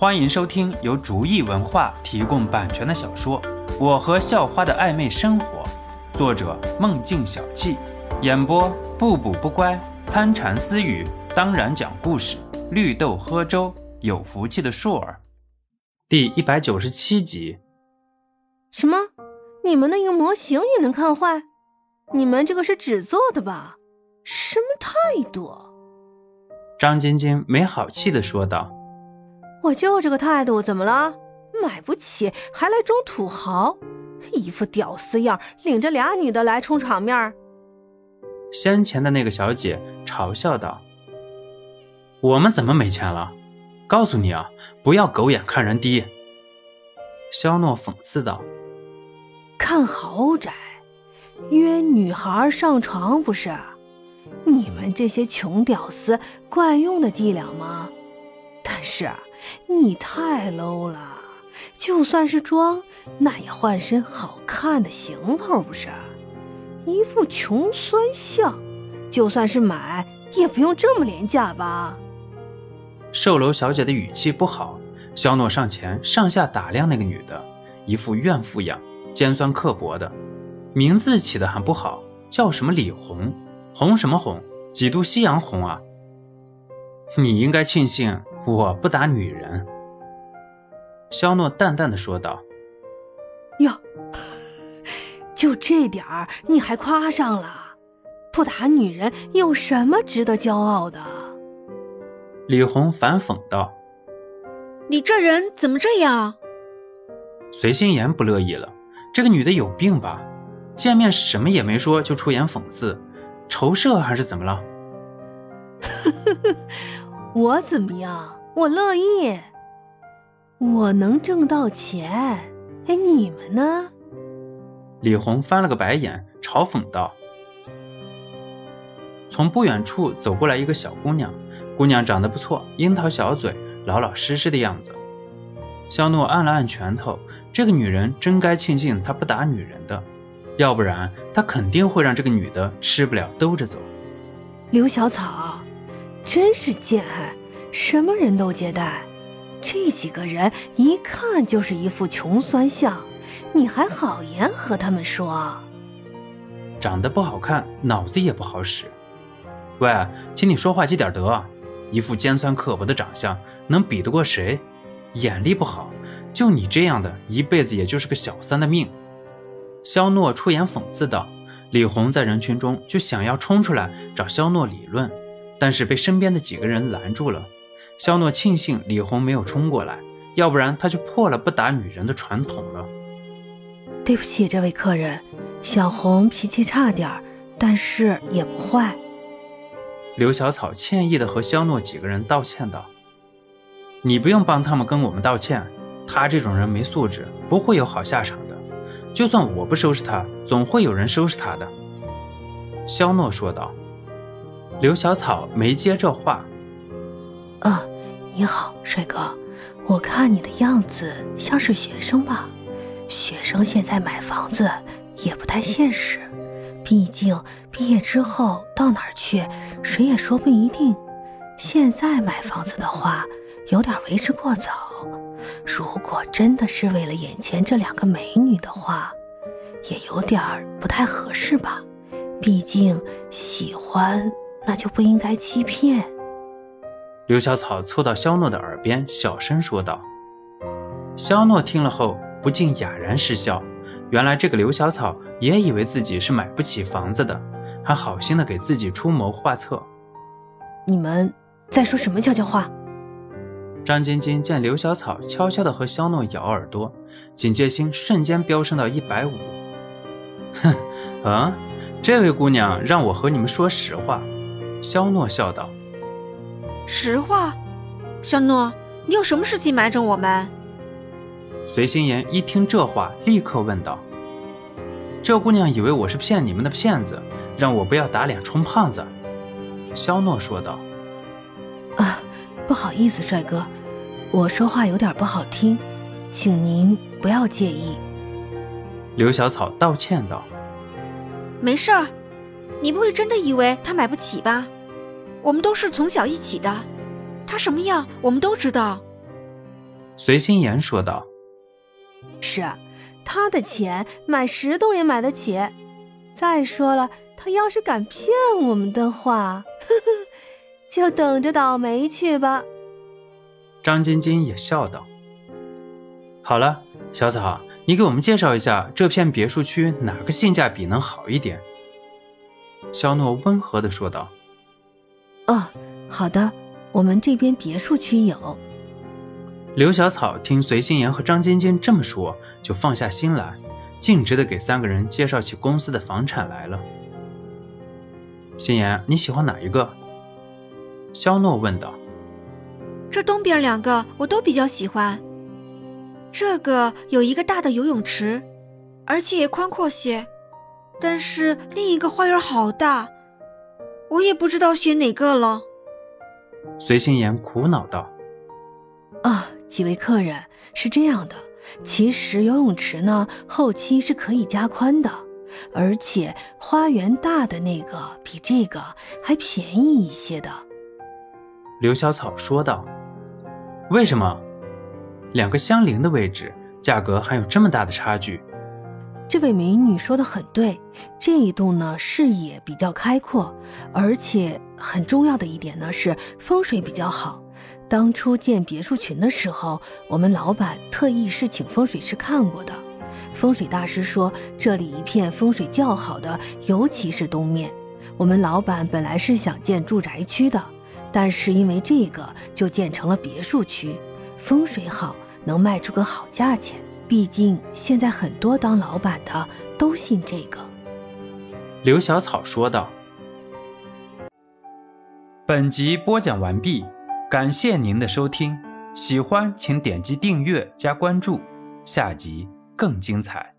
欢迎收听由竹意文化提供版权的小说《我和校花的暧昧生活》，作者梦境小憩，演播不补不乖、参禅私语，当然讲故事，绿豆喝粥，有福气的硕儿，第一百九十七集。什么？你们那个模型也能看坏？你们这个是纸做的吧？什么态度？张晶晶没好气的说道：“我就这个态度，怎么了？买不起还来装土豪，一副屌丝样，领着俩女的来充场面。”先前的那个小姐嘲笑道：“我们怎么没钱了？告诉你啊，不要狗眼看人低。”肖诺讽刺道：“看豪宅，约女孩上床不是？”你们这些穷屌丝惯用的伎俩吗？但是你太 low 了，就算是装，那也换身好看的行头不是？一副穷酸相，就算是买，也不用这么廉价吧？售楼小姐的语气不好，肖诺上前上下打量那个女的，一副怨妇样，尖酸刻薄的，名字起的还不好，叫什么李红。红什么红？几度夕阳红啊！你应该庆幸我不打女人。”肖诺淡淡的说道。“哟，就这点儿你还夸上了？不打女人有什么值得骄傲的？”李红反讽道。“你这人怎么这样？”随心言不乐意了。这个女的有病吧？见面什么也没说就出言讽刺。仇视还是怎么了？我怎么样？我乐意。我能挣到钱。哎，你们呢？李红翻了个白眼，嘲讽道：“从不远处走过来一个小姑娘，姑娘长得不错，樱桃小嘴，老老实实的样子。”肖诺按了按拳头，这个女人真该庆幸她不打女人的。要不然，她肯定会让这个女的吃不了兜着走。刘小草，真是贱，什么人都接待。这几个人一看就是一副穷酸相，你还好言和他们说？长得不好看，脑子也不好使。喂，请你说话积点德，一副尖酸刻薄的长相，能比得过谁？眼力不好，就你这样的，一辈子也就是个小三的命。肖诺出言讽刺道：“李红在人群中就想要冲出来找肖诺理论，但是被身边的几个人拦住了。肖诺庆幸李红没有冲过来，要不然他就破了不打女人的传统了。对不起，这位客人，小红脾气差点但是也不坏。”刘小草歉意地和肖诺几个人道歉道：“你不用帮他们跟我们道歉，他这种人没素质，不会有好下场的。”就算我不收拾他，总会有人收拾他的。”肖诺说道。刘小草没接这话。“啊，你好，帅哥，我看你的样子像是学生吧？学生现在买房子也不太现实，毕竟毕业之后到哪儿去，谁也说不一定。现在买房子的话，有点为时过早。”如果真的是为了眼前这两个美女的话，也有点不太合适吧。毕竟喜欢，那就不应该欺骗。刘小草凑到肖诺的耳边，小声说道。肖诺听了后不禁哑然失笑。原来这个刘小草也以为自己是买不起房子的，还好心的给自己出谋划策。你们在说什么悄悄话？张晶晶见刘小草悄悄的和肖诺咬耳朵，警戒心瞬间飙升到一百五。哼，啊，这位姑娘让我和你们说实话。肖诺笑道：“实话，肖诺，你有什么事情瞒着我们？”随心言一听这话，立刻问道：“这姑娘以为我是骗你们的骗子，让我不要打脸充胖子。”肖诺说道：“啊，不好意思，帅哥。”我说话有点不好听，请您不要介意。刘小草道歉道：“没事儿，你不会真的以为他买不起吧？我们都是从小一起的，他什么样我们都知道。”随心言说道：“是，他的钱买石头也买得起。再说了，他要是敢骗我们的话，呵呵，就等着倒霉去吧。”张晶晶也笑道：“好了，小草，你给我们介绍一下这片别墅区哪个性价比能好一点？”肖诺温和的说道：“哦，好的，我们这边别墅区有。”刘小草听随心言和张晶晶这么说，就放下心来，径直的给三个人介绍起公司的房产来了。心言，你喜欢哪一个？肖诺问道。这东边两个我都比较喜欢。这个有一个大的游泳池，而且也宽阔些，但是另一个花园好大，我也不知道选哪个了。随心言苦恼道：“啊，几位客人，是这样的，其实游泳池呢，后期是可以加宽的，而且花园大的那个比这个还便宜一些的。”刘小草说道。为什么两个相邻的位置价格还有这么大的差距？这位美女说的很对，这一栋呢视野比较开阔，而且很重要的一点呢是风水比较好。当初建别墅群的时候，我们老板特意是请风水师看过的。风水大师说这里一片风水较好的，尤其是东面。我们老板本来是想建住宅区的。但是因为这个，就建成了别墅区，风水好，能卖出个好价钱。毕竟现在很多当老板的都信这个。刘小草说道。本集播讲完毕，感谢您的收听，喜欢请点击订阅加关注，下集更精彩。